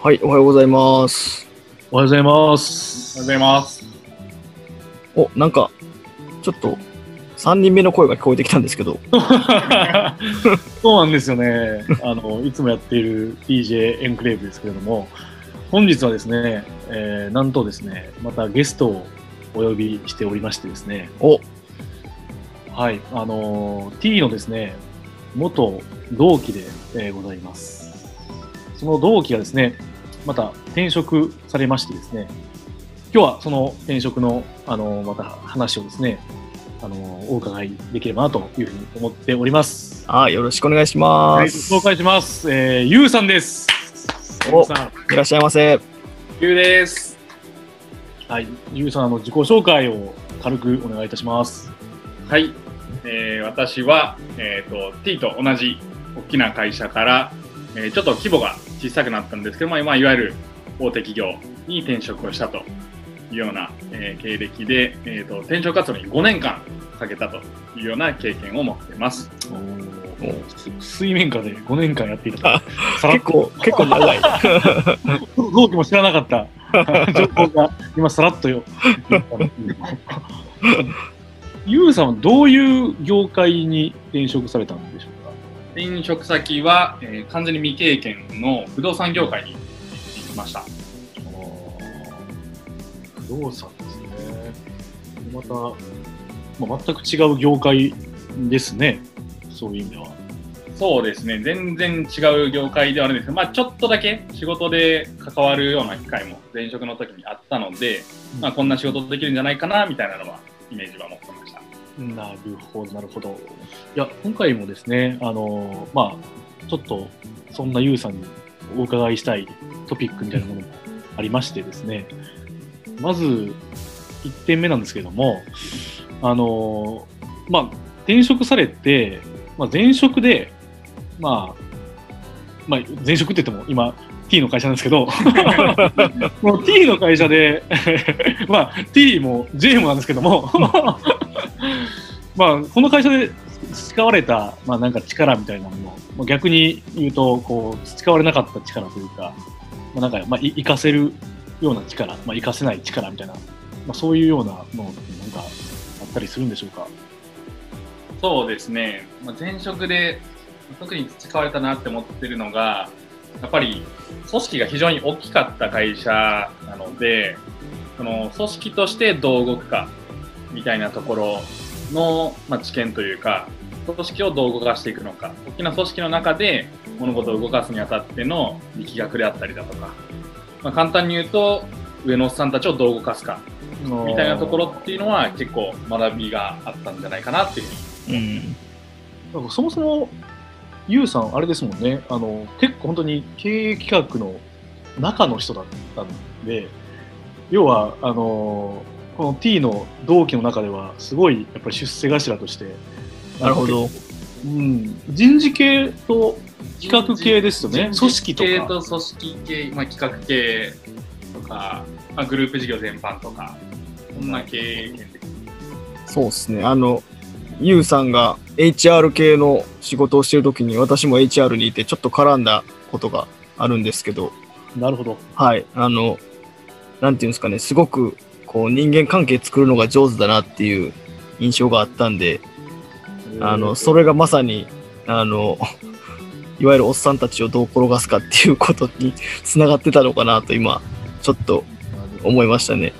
はい、おはようございます。おはようございます。おはようございます。お、なんか、ちょっと、3人目の声が聞こえてきたんですけど、そうなんですよね。あの、いつもやっている DJ エンクレーブですけれども、本日はですね、えーなんとですね、またゲストをお呼びしておりましてですね、お、はい、あの、T のですね、元同期で、えーございます。その同期がですね、また転職されましてですね、今日はその転職の、あの、また話をですね、あの、お伺いできればなというふうに思っております。あ、よろしくお願いしまはい、す。紹介します。えー、ゆうさんです。おゆうさん。いらっしゃいませ。ゆうです。はい、ゆうさん、あの、自己紹介を軽くお願いいたします。はい。えー、私は、えっ、と、T と同じ大きな会社から、えーちょっと規模が小さくなったんですけど、まあ、まあ、いわゆる大手企業に転職をしたというような、えー経歴で、えーと、転職活動に5年間かけたというような経験を持っています。す水面下で5年間やっていた結構、結構長い。と、同期も知らなかった情報が今さらっとよ。言ったんですけどゆうさんはどういう業界に転職されたんでしょうか転職先は、えー完全に未経験の不動産業界に行きました。不動産ですね。また、まあ、全く違う業界ですね。そういう意味では。そうですね、全然違う業界ではあるんですけど、まあ、ちょっとだけ仕事で関わるような機会も前職の時にあったので、うんまあ、こんな仕事できるんじゃないかなみたいなのは、イメージは持ってました。なるほど、なるほど。いや、今回もですね、あの、まあ、ちょっと、そんなゆうさんにお伺いしたいトピックみたいなものもありましてですね、まず、1点目なんですけども、あの、まあ、転職されて、まあ、前職で、まあ、まあ、前職って言っても今、T の会社なんですけど、もう T の会社で、まあ、T も J もなんですけども、まあ、この会社で培われた、まあ、なんか力みたいなもの、ま、逆に言うと、こう、培われなかった力というか、まあ、なんか、まあ、い活かせるような力、まあ、活かせない力みたいな、まあ、そういうようなものってなんかあったりするんでしょうか？そうですね、まあ、前職で特に培われたなって思ってるのが、やっぱり組織が非常に大きかった会社なので、その組織としてどう動くかみたいなところの、まあ、知見というか、組織をどう動かしていくのか、大きな組織の中で物事を動かすにあたっての力学であったりだとか、まあ、簡単に言うと、上のおっさんたちをどう動かすか。みたいなところっていうのは結構学びがあったんじゃないかなっていうふうに。うん。かそもそも、ゆうさん、あれですもんね、あの結構本当に経営企画の中の人だったんで、要は、あのこの T の同期の中では、すごいやっぱり出世頭として、なるほど。うん、人事系と企画系ですよね、組織と系か。と組織系、まあ、企画系とか、まあ、グループ事業全般とか、そんな経験でそうですね。あの、ゆうさんが HR 系の仕事をしてるときに、私も HR にいて、ちょっと絡んだことがあるんですけど、なるほど。はい。あの、なんていうんですかね、すごく、こう、人間関係作るのが上手だなっていう印象があったんで、あの、それがまさに、あの、いわゆるおっさんたちをどう転がすかっていうことにつながってたのかなと今、ちょっと思いましたね。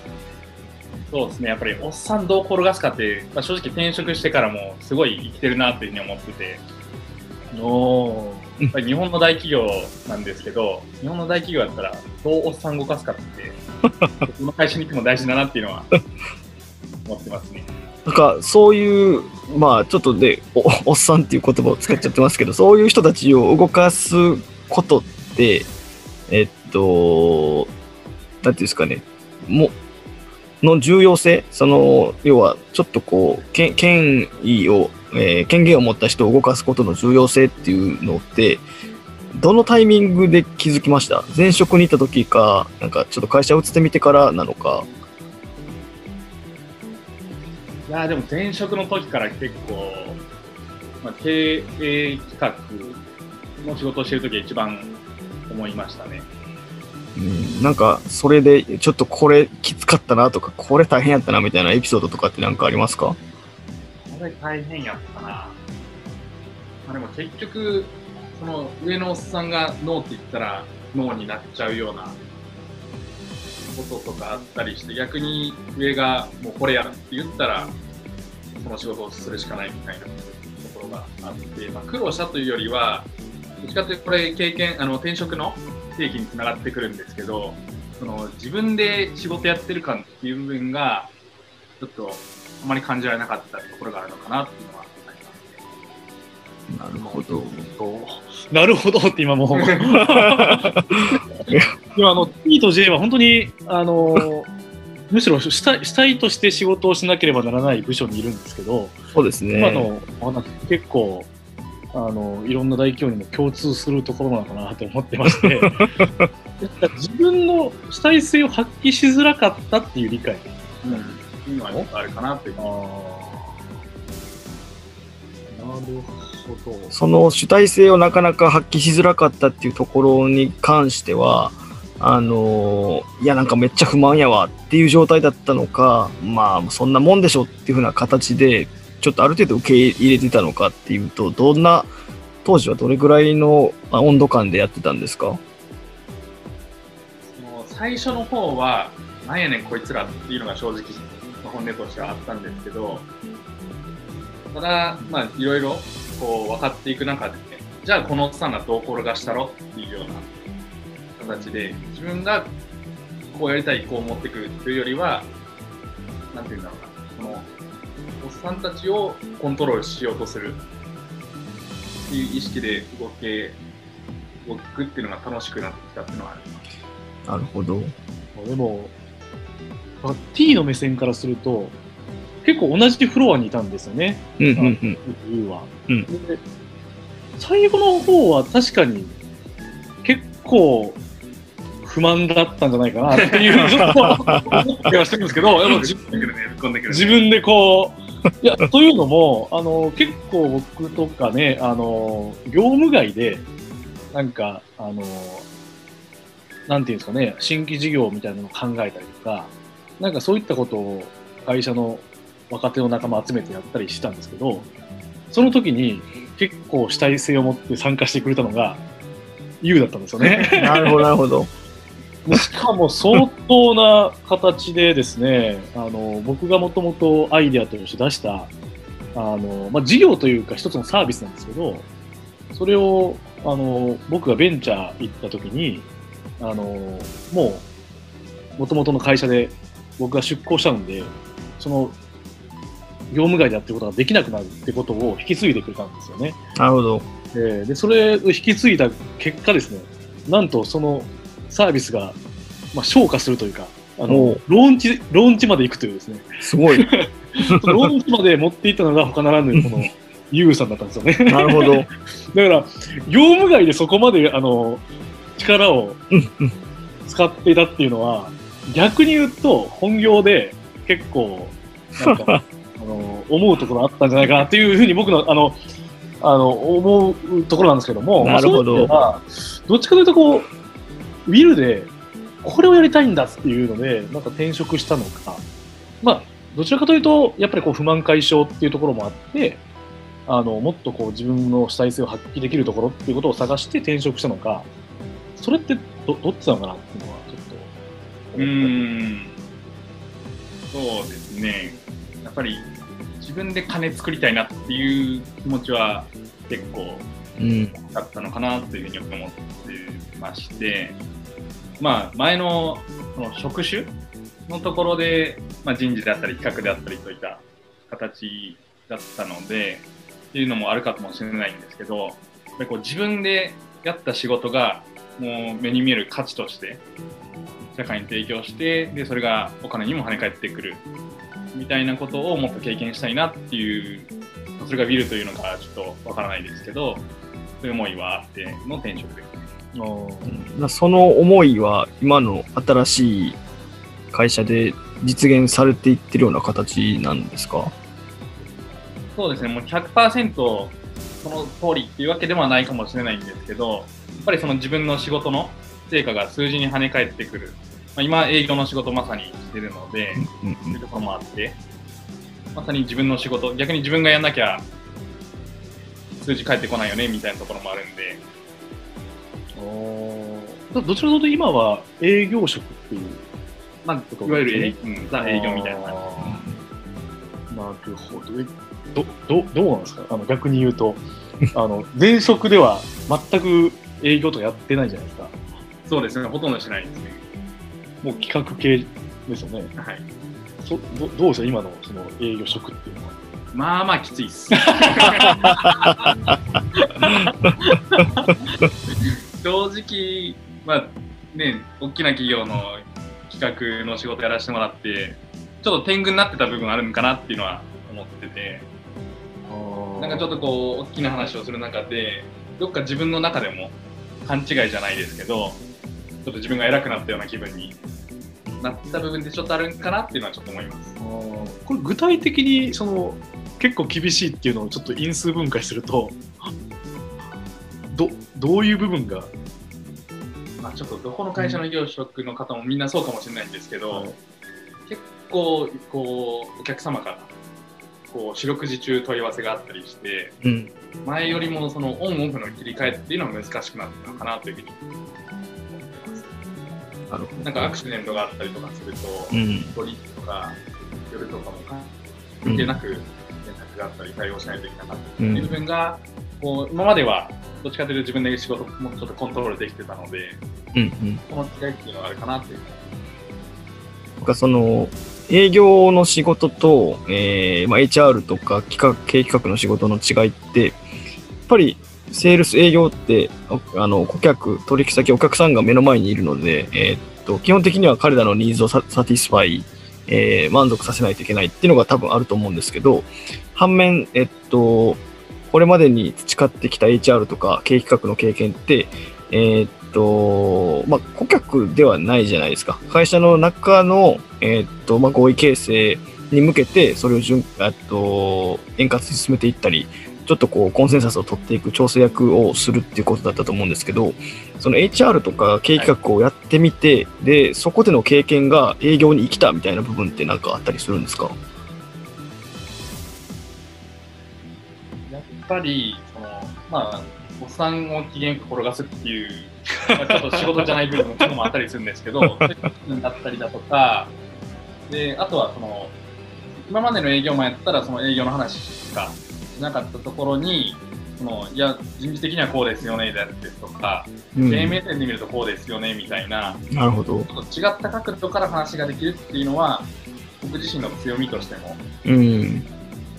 そうですね、やっぱりおっさんどう転がすかって、まあ、正直転職してからもすごい生きてるなっていうふうに思ってて、おーやっぱり日本の大企業なんですけど、日本の大企業だったらどうおっさん動かすかって、この会社に行くの大事だなっていうのは思ってますね。なんか、そういう、まあ、ちょっとで、おおっさんっていう言葉を使っちゃってますけど、そういう人たちを動かすことって、えっと、なんていうんですかね、も、の重要性、その、要は、ちょっとこう、権威を、えー権限を持った人を動かすことの重要性っていうのって、どのタイミングで気づきました？前職に行った時か、なんかちょっと会社移ってみてからなのか。いやでも前職の時から結構、まあ、経営企画の仕事をしてる時が一番思いましたね。うん、なんか、それで、ちょっとこれきつかったなとか、これ大変やったなみたいなエピソードとかってなんかありますか？これ大変やったな。まあ、でも結局、その上のおっさんがノーって言ったらノーになっちゃうようなこととかあったりして、逆に上がもうこれやるって言ったら、その仕事をするしかないみたいなところがあって、まあ、苦労したというよりは、どっちかというとこれ経験、あの転職の定義につながってくるんですけど、その自分で仕事やってる感っていう部分が、ちょっとあまり感じられなかったところがあるのかなっていうのはありますね。なるほど。なるほどって今も う今あの T と J は本当にあのむしろ主体主体として仕事をしなければならない部署にいるんですけど、そうですね。今のお話結構あのいろんな大企業にも共通するところなのかなと思ってまして自分の主体性を発揮しづらかったっていう理解うん。っていうのはちょっとあるかなっていう。るほどその主体性をなかなか発揮しづらかったっていうところに関しては、あのいやなんかめっちゃ不満やわっていう状態だったのか、まあそんなもんでしょっていうふうな形で、ちょっとある程度受け入れてたのかっていうと、どんな、当時はどれぐらいの温度感でやってたんですか？その最初の方は、なんやねんこいつらっていうのが正直、本音としてはあったんですけど、ただ、まあいろいろこう分かっていく中でね、じゃあこのおっさんがどう転がしたろっていうような形で、自分がこうやりたい、こう持ってくるというよりは、なんていうんだろうな、その、おっさんたちをコントロールしようとするっていう意識で動け、動くっていうのが楽しくなってきたっていうのはあります。なるほど。でも、あ T の目線からすると、結構同じフロアにいたんですよね、うんうんうん。ユーは。うんで最後の方は確かに結構不満だったんじゃないかな っていう、ちょっと思ってはしてるんですけど、やっぱ自突っ込んでね。自分でこう、いや、というのも、あの、結構僕とかね、あの、業務外で、なんか、あの、なんていうんですかね、新規事業みたいなのを考えたりとか、なんかそういったことを会社の若手の仲間集めてやったりしたんですけど、その時に結構主体性を持って参加してくれたのが、ユウだったんですよね。なるほど、なるほど。しかも相当な形でですね、あの僕がもともとアイデアとして出した、あのまあ、事業というか一つのサービスなんですけど、それをあの僕がベンチャー行った時に、あのもう、もともとの会社で僕が出向したので、その業務外でやってることができなくなるってことを引き継いでくれたんですよね。なるほど。えーで、それを引き継いだ結果ですね、なんとそのサービスが、まあ、昇華するというか、あおのうローンチ、ローンチまで行くというですね、すごい。ローンチまで持っていったのが他ならぬ、この、ユウさんだったんですよね。なるほど。だから、業務外でそこまで、あの、力を使っていたっていうのは、逆に言うと、本業で結構、なんか、あの、思うところあったんじゃないかなっていうふうに僕の、あの、あの、思うところなんですけども、なるほどまあどっちかというと、こう、ウィルで、これをやりたいんだっていうので、なんか転職したのか、まあ、どちらかというと、やっぱりこう不満解消っていうところもあって、あの、もっとこう自分の主体性を発揮できるところっていうことを探して転職したのか、それってどどっちなのかなっていうのはちょっとう思ったりーん。そうですね。やっぱり自分で金作りたいなっていう気持ちは結構うん。だったのかなというふうに思ってまして、まあ、前のその職種のところで、まあ、人事であったり企画であったりといった形だったのでっていうのもあるかもしれないんですけどやっぱりこう自分でやった仕事がもう目に見える価値として社会に提供してでそれがお金にも跳ね返ってくるみたいなことをもっと経験したいなっていうそれがビルというのかちょっとわからないですけどそういう思いはあっての転職です。ね。あーなその思いは今の新しい会社で実現されていってるような形なんですか？そうですね、もう100%その通りっていうわけではないかもしれないんですけど、やっぱりその自分の仕事の成果が数字に跳ね返ってくる。まあ、今、営業の仕事まさにしてるので、うんそういうところもあって、まさに自分の仕事、逆に自分がやんなきゃ数字返ってこないよねみたいなところもあるんで、どどちらかというと今は営業職っていうまあ、いわゆる営,、うん、ザ営業みたいな感じ。なるほど。えどどどうなんですか？あの逆に言うと あの前職では全く営業とかやってないじゃないですか。じ。そうですね、ほとんどしないですね。もう企画系ですよね。はい。そどどうですか今のその営業職っていうのは。まあまあきついっす。正直、まあね、大きな企業の企画の仕事やらせてもらって、ちょっと天狗になってた部分あるんかなっていうのは思ってて、なんかちょっとこう、大きな話をする中で、どっか自分の中でも勘違いじゃないですけど、ちょっと自分が偉くなったような気分になった部分でちょっとあるんかなっていうのはちょっと思います。これ具体的にその結構厳しいっていうのをちょっと因数分解するとどどういう部分が、まあ、ちょっとどこの会社の業職の方もみんなそうかもしれないんですけど、はい結構こうお客様からこう四六時中問い合わせがあったりしてうん。前よりもそのオンオフの切り替えっていうのが難しくなったのかなというふうに思ってますなんかアクシデントがあったりとかすると、うん。鳥とか夜とかも関うん係なく連絡があったり対応しないといけなかったりってうんいう部分がこう今まではどっちかというと自分で仕事もちょっとコントロールできてたのでうんうん。この違いっていうのがあるかなっていうなんかその、営業の仕事と、えーまあ、HR とか企画、経営企画の仕事の違いって、やっぱり、セールス営業って、おあの、顧客、取引先、お客さんが目の前にいるので、えーっと、基本的には彼らのニーズをサ satisfy、えー満足させないといけないっていうのが多分あると思うんですけど、反面、えっと、これまでに培ってきた HR とか経営企画の経験って、えーっと、まあ、顧客ではないじゃないですか。会社の中の、えーっと、まあ、合意形成に向けて、それを順、えっと、円滑に進めていったり、ちょっとこう、コンセンサスを取っていく調整役をするっていうことだったと思うんですけど、その HR とか経営企画をやってみて、で、そこでの経験が営業に生きたみたいな部分ってなんかあったりするんですか？ぱり、そのまあ、おっさんを機嫌転がすっていう、まあ、ちょっと仕事じゃない部分ももあったりするんですけど、そういうだったりだとか、であとはその、今までの営業マンやったら、その営業の話しかしなかったところに、そのいや、人事的にはこうですよね、だってとか、うん経営目線で見るとこうですよね、みたいな、なるほど。ちょっと違った角度から話ができるっていうのは、僕自身の強みとしてもうん。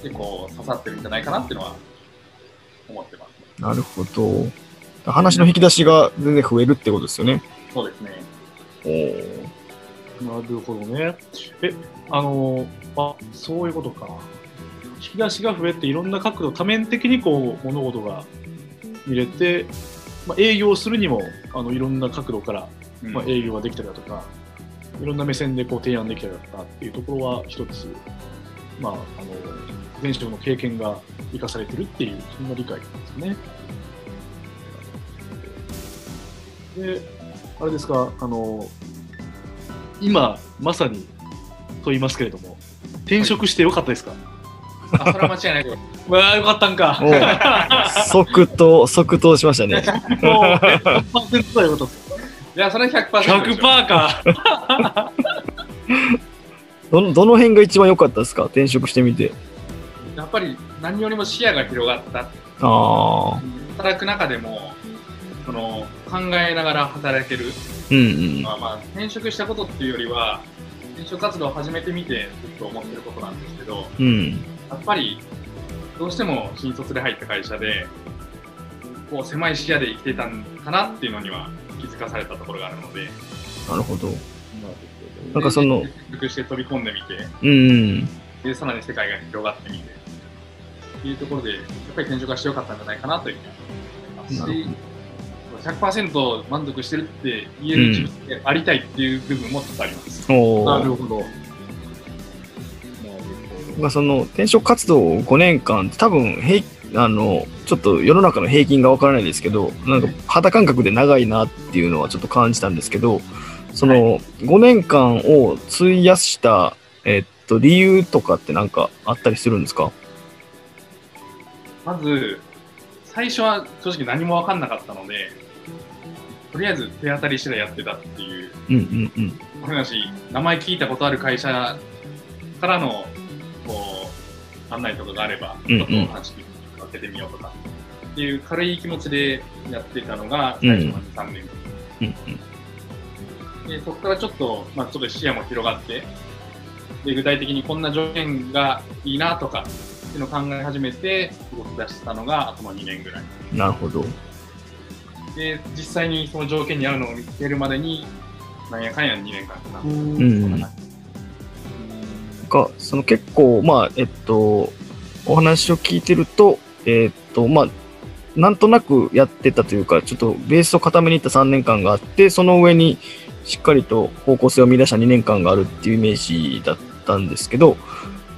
結構刺さってるんじゃないかなっていうのは思ってます。なるほど。話の引き出しが全然増えるってことですよね。そうですね。おなるほどね。え、あの、あ、そういうことか。引き出しが増えていろんな角度、多面的にこう物事が見れて、まあ、営業するにもあのいろんな角度から、うんまあ、営業ができたりだとか、いろんな目線でこう提案できたりだとかっていうところは一つ、まあ、あの前職の経験が生かされてるっていう、そんな理解なんですね。で、あれですか、あの、今、まさにと言いますけれども、転職してよかったですか、あ、それは間違いないです。わあ、よかったんか。即答、即答しましたね。もう、100%だよかったです。いや、それは100%でしょ。100%か。どの、どの辺が一番良かったですか？転職してみて。やっぱり何よりも視野が広がった。働く中でも、その考えながら働ける。うんうん。まあまあ、転職したことっていうよりは、転職活動を始めてみてずっと思ってることなんですけど、うん。やっぱりどうしても新卒で入った会社で、こう狭い視野で生きてたんかなっていうのには気づかされたところがあるので、なるほど。なんかそので転職して飛び込んでみて、うん。で、さらに世界が広がってみていうところで、やっぱり転職はしてよかったんじゃないかなというふうに思いますし、100%満足してるって言える自分でありたいっていう部分もちょっとあります。おーなるほど。まあその転職活動5年間、多分平あの、ちょっと世の中の平均がわからないですけど、なんか肌感覚で長いなっていうのはちょっと感じたんですけど、その5年間を費やした、えっと、理由とかってなんかあったりするんですか？まず、最初は正直何も分かんなかったので、とりあえず手当たり次第やってたっていううんうんうん。話、名前聞いたことある会社からのこう案内とかがあれば、うんうん。ちょっと話聞けてみようとかっていう軽い気持ちでやってたのが最初の3年、うんうん。でそこからちょっと、まあ、ちょっと視野も広がってで具体的にこんな条件がいいなとかっていうのを考え始めて動き出したのがあとの2年ぐらい。なるほど。で実際にその条件に合うのを見つけるまでになんやかんや2年間かな、うん。か、その結構、まあ、えっと、お話を聞いてると、えっと、まあ、なんとなくやってたというか、ちょっとベースを固めにいった3年間があって、その上にしっかりと方向性を見出した2年間があるっていうイメージだったんですけど、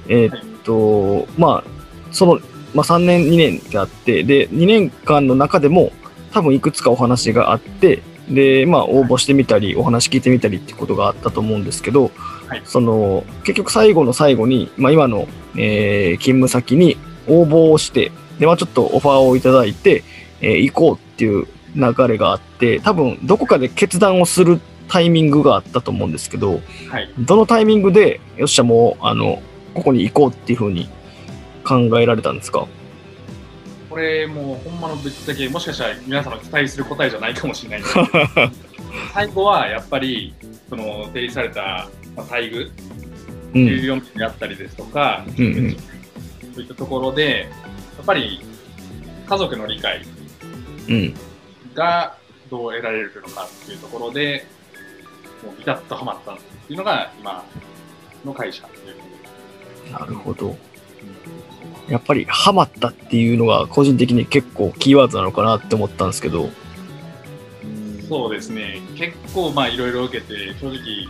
えっと、まあ、その、まあ、3年、2年ってあって、で、2年間の中でも、多分いくつかお話があって、で、まあ、応募してみたり、お話聞いてみたりってことがあったと思うんですけど、はい。その、結局最後の最後に、まあ、今の、えー勤務先に応募をして、で、まあ、ちょっとオファーをいただいて、えー行こうっていう流れがあって、多分、どこかで決断をするタイミングがあったと思うんですけど、はい。どのタイミングで、よっしゃ、もう、あの、ここに行こうっていうふうに考えられたんですか？これもうほんまのぶっちゃけもしかしたら皆さんの期待する答えじゃないかもしれない。んですけど最後はやっぱりその提示されたまあ待遇。うん。14日であったりですとか、うんうん。そういったところでやっぱり家族の理解うん。がどう得られるのかっていうところでもうビタッとはまったっていうのが今の会社というこなるほど。やっぱり、ハマったっていうのが、個人的に結構キーワードなのかなって思ったんですけど、そうですね。結構まあいろいろ受けて正直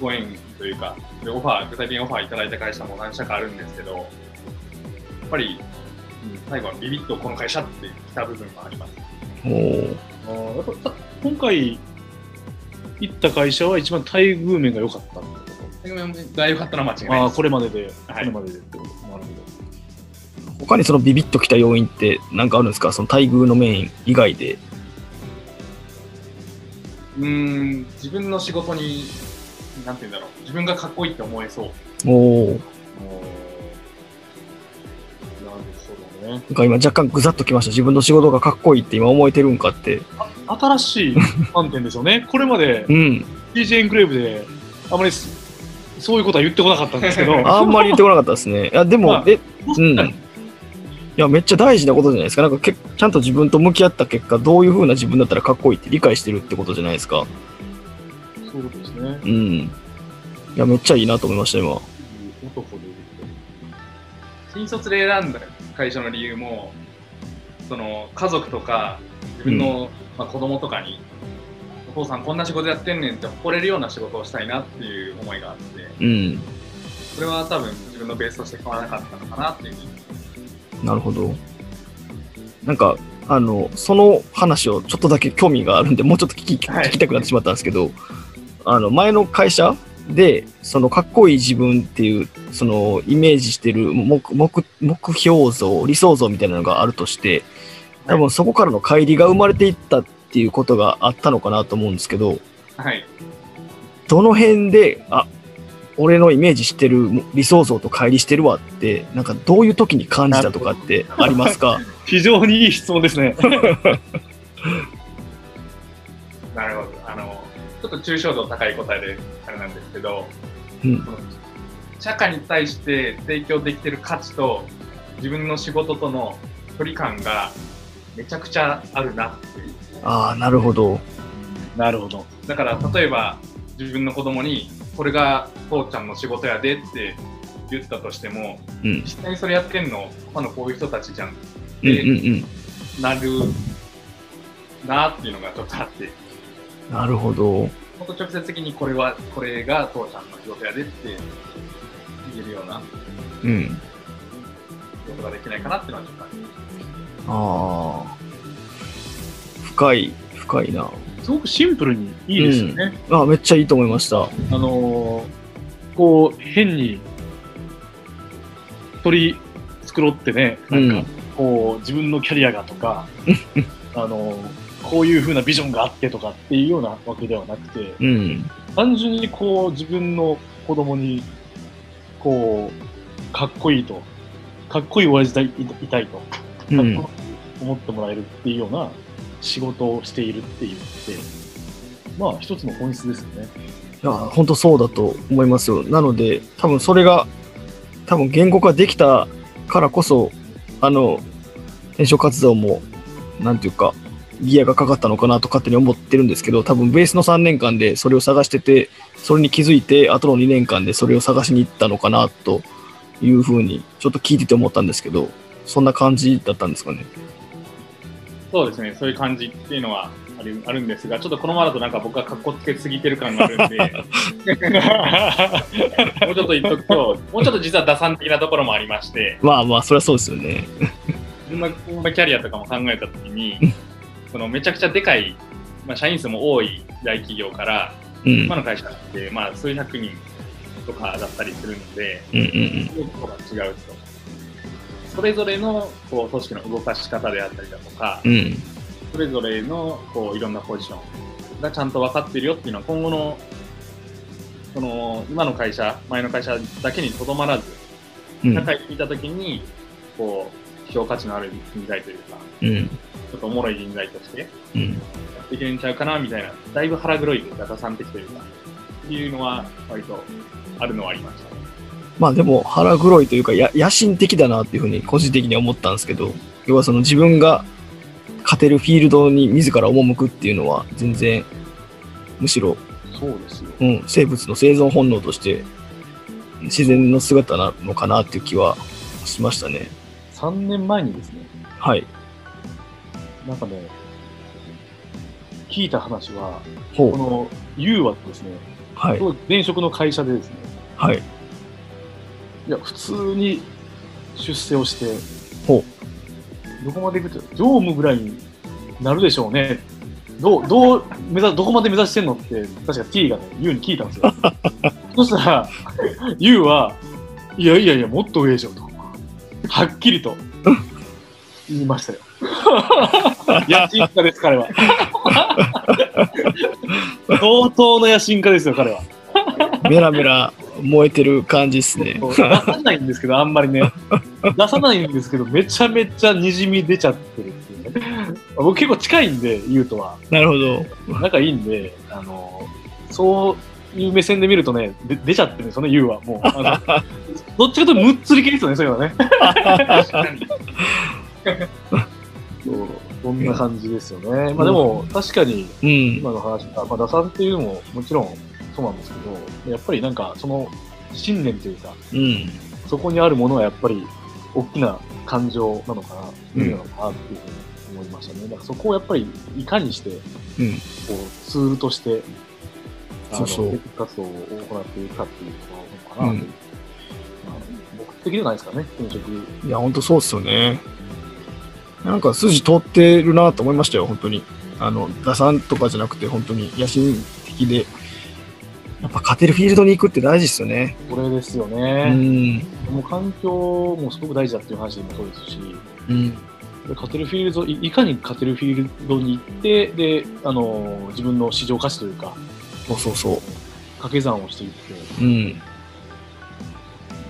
ご縁というかでオファー具体的にオファーいただいた会社も何社かあるんですけどやっぱり、うん最後はビビッとこの会社って来た部分もあります。おー。あーやっぱた今回行った会社は一番待遇面が良かった。ってこが良かったのは間違いないですこれまでで、はいこれまででってことなるほど他にそのビビッときた要因って何かあるんですか？その待遇の面以外で。うーん自分の仕事になんて言うんだろう自分がかっこいいって思えそうおお。なるほどねなんか今若干ぐざっときました。自分の仕事がかっこいいって今思えてるんかって。新しい観点ですよねこれまでうん。DJ エンクレーブであまりそそういうことは言ってこなかったんですけど あんまり言ってこなかったですね。いや、でも、まあえ、うん。いや、めっちゃ大事なことじゃないですか。なんかけ、ちゃんと自分と向き合った結果、どういう風な自分だったらかっこいいって理解してるってことじゃないですか。そういうことですねうん。いや、めっちゃいいなと思いました、今。男で新卒で選んだ会社の理由もその家族とか自分の、まあ、子供とかにお父さんこんな仕事やってんねんって誇れるような仕事をしたいなっていう思いがあってうん。それは多分自分のベースとして変わらなかったのかなっていうふうになるほど。なんか、あの、その話をちょっとだけ興味があるんで、もうちょっと聞き,、はい聞きたくなってしまったんですけど、あの、前の会社で、そのかっこいい自分っていう、そのイメージしてる目目目標像、理想像みたいなのがあるとして、多分そこからの乖離が生まれていったっていうことがあったのかなと思うんですけど、はい。どの辺で、あ、俺のイメージしてる理想像と乖離してるわって、なんかどういう時に感じたとかってありますか？非常にいい質問ですね。なるほど。あのちょっと抽象度高い答えであれなんですけど、うん。社会に対して提供できてる価値と自分の仕事との距離感がめちゃくちゃあるなっていうああ、なるほど。なるほどだから例えば自分の子供にこれが父ちゃんの仕事やでって言ったとしてもうん。実際にそれやってんの他のこういう人たちじゃんうんうんうん。なるなっていうのがちょっとあってなるほど。本当直接的にこれはこれが父ちゃんの仕事やでって言えるようなうん。ことができないかなっていうのはちょっと。ああ。深い、深いな。すごくシンプルにいいですよね。あめっちゃいいと思いました。あのーこう、変に取り繕ってね、なんか、こう、自分のキャリアがとか、あのーこういう風なビジョンがあってとかっていうようなわけではなくて、うん。単純にこう、自分の子供に、こう、かっこいいと、かっこいい親父でいいたいと、うん思ってもらえるっていうような仕事をしているっていうって、まあ、一つの本質ですよね。いや、本当そうだと思いますよ。なので、多分それが、多分言語化できたからこそ、あの、転職活動も、なんていうか、ギアがかかったのかなと勝手に思ってるんですけど、多分ベースの3年間でそれを探してて、それに気づいて、後の2年間でそれを探しに行ったのかなというふうに、ちょっと聞いてて思ったんですけど、そんな感じだったんですかね。そうですね、そういう感じっていうのはあるあるんですが、ちょっとこのままだとなんか僕はかっこつけすぎてる感があるんで、もうちょっと言っとくと、もうちょっと実は打算的なところもありまして、まあまあ、それはそうですよね。自分のキャリアとかも考えたときに、そのめちゃくちゃでかい、まあ、社員数も多い大企業から、うん。今の会社って、まあ、数百人とかだったりするので、うんうんうん。そういうところが違うと。それぞれのこう組織の動かし方であったりだとか、うん。それぞれのこういろんなポジションがちゃんと分かってるよっていうのは今後のその今の会社前の会社だけにとどまらずうん社会にいた時にこう評価値のある人材というかうん。ちょっとおもろい人材としてやうん。っていけるんちゃうかなみたいなだいぶ腹黒いダタさん的というかっていうのは割とあるのはありましたね。まあでも腹黒いというかや野心的だなっていうふうに個人的には思ったんですけど要はその自分が勝てるフィールドに自ら赴くっていうのは全然むしろ、そうですよ。うん、生物の生存本能として自然の姿なのかなっていう気はしましたね。3年前にですね、はい。なんかね、聞いた話は、この U はですね、はい。前職の会社でですね、はいいや、普通に出世をして、ほどこまで行くと、常務ぐらいになるでしょうね。どう、どう、目指、どこまで目指してんのって、確か T がね、U に聞いたんですよ。そしたら、U は、いやいやいや、もっと上でしょ、と。はっきりと、言いましたよ。野心家です、彼は。相当の野心家ですよ、彼は。メラメラ燃えてる感じっすね出さないんですけど、あんまりね。出さないんですけど、めちゃめちゃにじみ出ちゃってるっていうね。僕結構近いんで、ゆうとは。なるほど仲いいんで、あの、そういう目線で見るとね、で出ちゃってるんですよね、ゆうは。もう、あの どっちかというとむっつり系ですよね、そういうのね。確かにそうそんな感じですよね。まあでも、確かに、うん今の話が、まあ、打算っていうのももちろんそうなんですけど、やっぱりなんか、その信念というか、うんそこにあるものはやっぱり大きな感情なのかな、うん意味なのかなっていうふうに思いましたね。だからそこをやっぱりいかにして、こうんう、ツールとして、そうそう活動を行っていくかっていうところなのかなといまあ僕的ではないですかね、転職。いや、本当そうっすよね。なんか筋通ってるなと思いましたよ、本当に。あの、打算とかじゃなくて、本当に野心的で。やっぱ勝てるフィールドに行くって大事ですよね。これですようね。ん。もう環境もすごく大事だっていう話でもそうですし、うん。で勝てるフィールドい、いかに勝てるフィールドに行って、で、あの、自分の市場価値というか、そうそうそ掛け算をしていって、う。うん。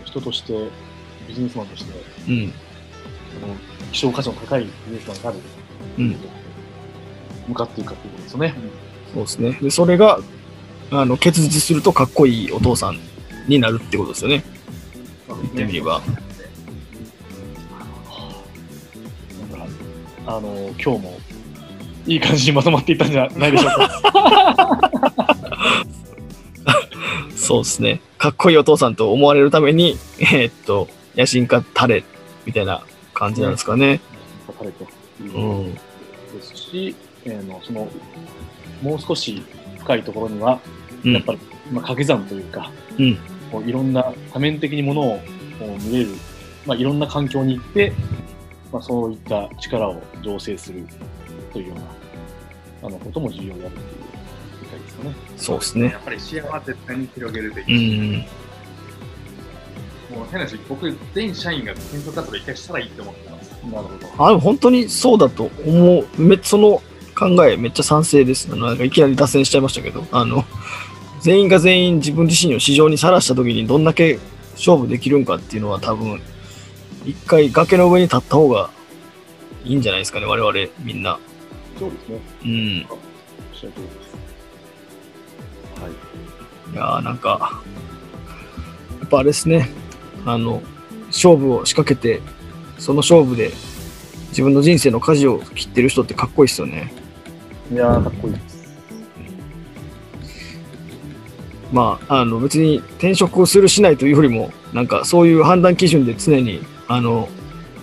人として、ビジネスマンとして、うん。その希少価値の高いビジネスマンになる、うん向かっていくかっていうことですよね。そうですね。で、それが、あの、結実するとかっこいいお父さんになるってことですよね。言ってみれば。あの、今日も、いい感じにまとまっていったんじゃないでしょうか。そうですね。かっこいいお父さんと思われるために、えーっと、野心家タレみたいな感じなんですかね。書かれているうん。ですし、えーのその、もう少し深いところには、うんやっぱり、まあ、掛け算というか、うんこういろんな多面的にものを見れるまあ、いろんな環境に行って、まあ、そういった力を醸成するというようなあのことも重要であるという理解ですかね。そうですねや。っぱり視野は絶対に広げるべうき。ん。もう変な話、僕、全社員が転職活動一回したらいいって思ってます。なるほど。あ、本当にそうだと思う。めその考えめっちゃ賛成です。なんかいきなり脱線しちゃいましたけど、あの、全員が全員自分自身を市場にさらした時にどんだけ勝負できるんかっていうのは多分、一回崖の上に立った方がいいんじゃないですかね、我々みんな。そうですね。うん。はい。いやーなんか、やっぱあれですね、あの、勝負を仕掛けて、その勝負で自分の人生の舵を切ってる人ってかっこいいですよね。いや、かっこいいまあ、あの別に転職をするしないというよりも、なんかそういう判断基準で常にあの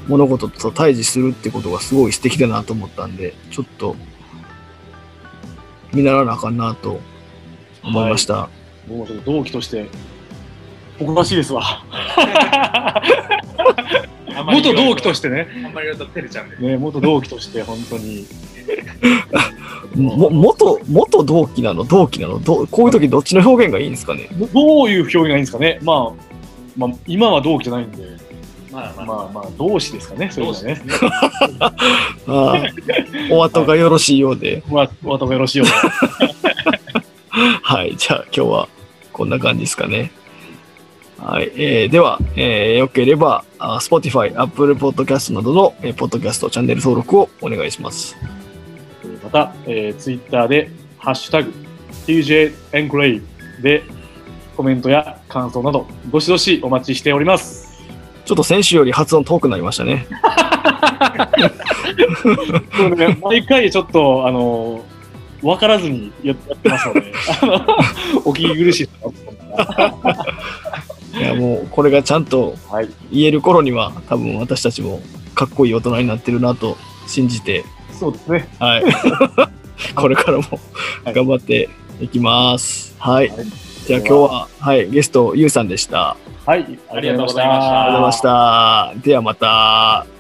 物事と対峙するってことがすごい素敵だなと思ったんで、ちょっと見習わなあかんなと思いました。僕もちょっと同期として、おかしいですわ。元同期としてね。あんまり言うと照れちゃうんで。ね、元同期として、本当に。も元元同期なの？同期なの？どうこういう時どっちの表現がいいんですかね？どどういう表現がいいんですかね？まあ、まあ、今は同期じゃないんで、まあまあ、まあまあ、同志ですかね、そういうのはね。ああ お後がよろしいようで。まあ、お後がよろしいようで。はい。じゃあ今日はこんな感じですかね。はい。えーでは、えーよければ、あ Spotify、Apple Podcast などの、えーポッドキャストチャンネル登録をお願いします。また、えー、ツイッターで、ハッシュタグ、TJ エンクレイで、コメントや感想など、どしどしお待ちしております。ちょっと先週より発音遠くなりましたね。そうね、毎回ちょっと、あの、分からずにややってますので、あの、お聞き苦しいいや、もうこれがちゃんとはい。言える頃には、多分私たちもかっこいい大人になってるなと信じて、そうですね。はい。これからも頑張っていきます。はい。はいじゃあ今日は、はい、ゲスト、ゆうさんでした。はい。ありがとうございました。ありがとうございました。ではまた。